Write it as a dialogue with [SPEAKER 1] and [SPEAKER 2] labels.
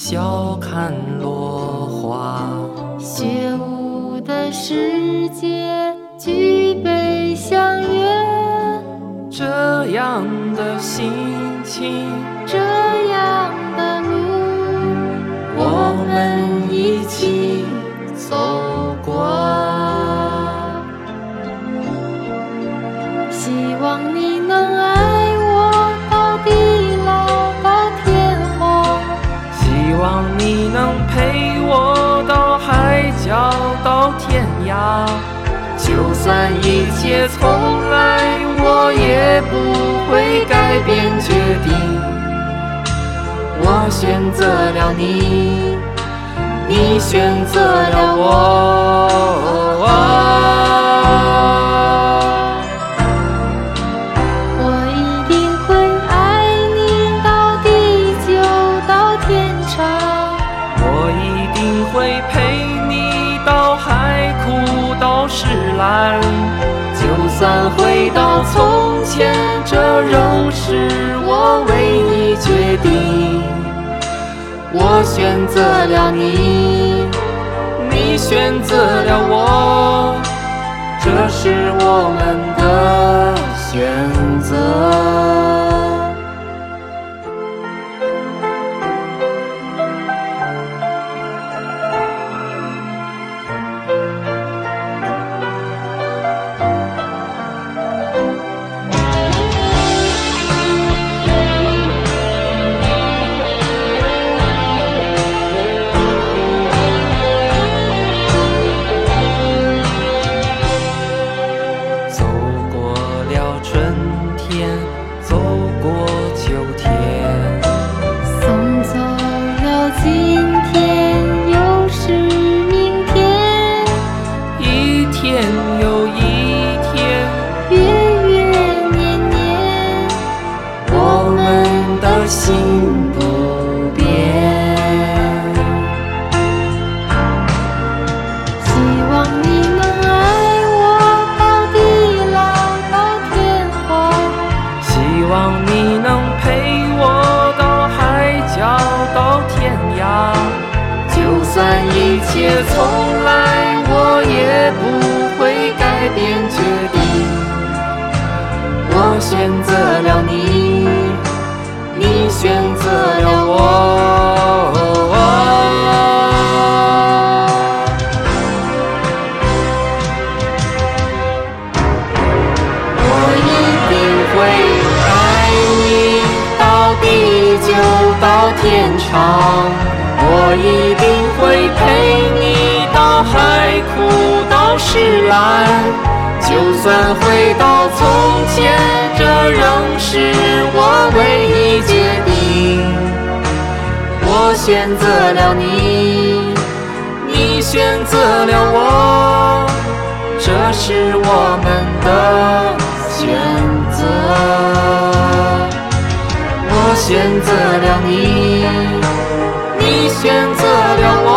[SPEAKER 1] 笑看落花。
[SPEAKER 2] 雪舞的世界，举杯相约。
[SPEAKER 1] 这样的心情，
[SPEAKER 2] 这样的路，
[SPEAKER 1] 我们一起走过。
[SPEAKER 2] 天
[SPEAKER 1] 涯。就算一切重来，我也不会改变决定。我选择了你，你选择了我。
[SPEAKER 2] 我一定会爱你到地久到天长，
[SPEAKER 1] 我一定会陪来。就算回到从前，这仍是我唯一决定。我选择了你，你选择了我，这是我们心不变。
[SPEAKER 2] 希望你能爱我到地老到天荒，
[SPEAKER 1] 希望你能陪我到海角到天涯。就算一切从选择了我。我一定会爱你到地久到天长，我一定会陪你到海枯到石烂。就算回到从前，这仍是选择了你，你选择了我。这是我们的选择。我选择了你，你选择了我，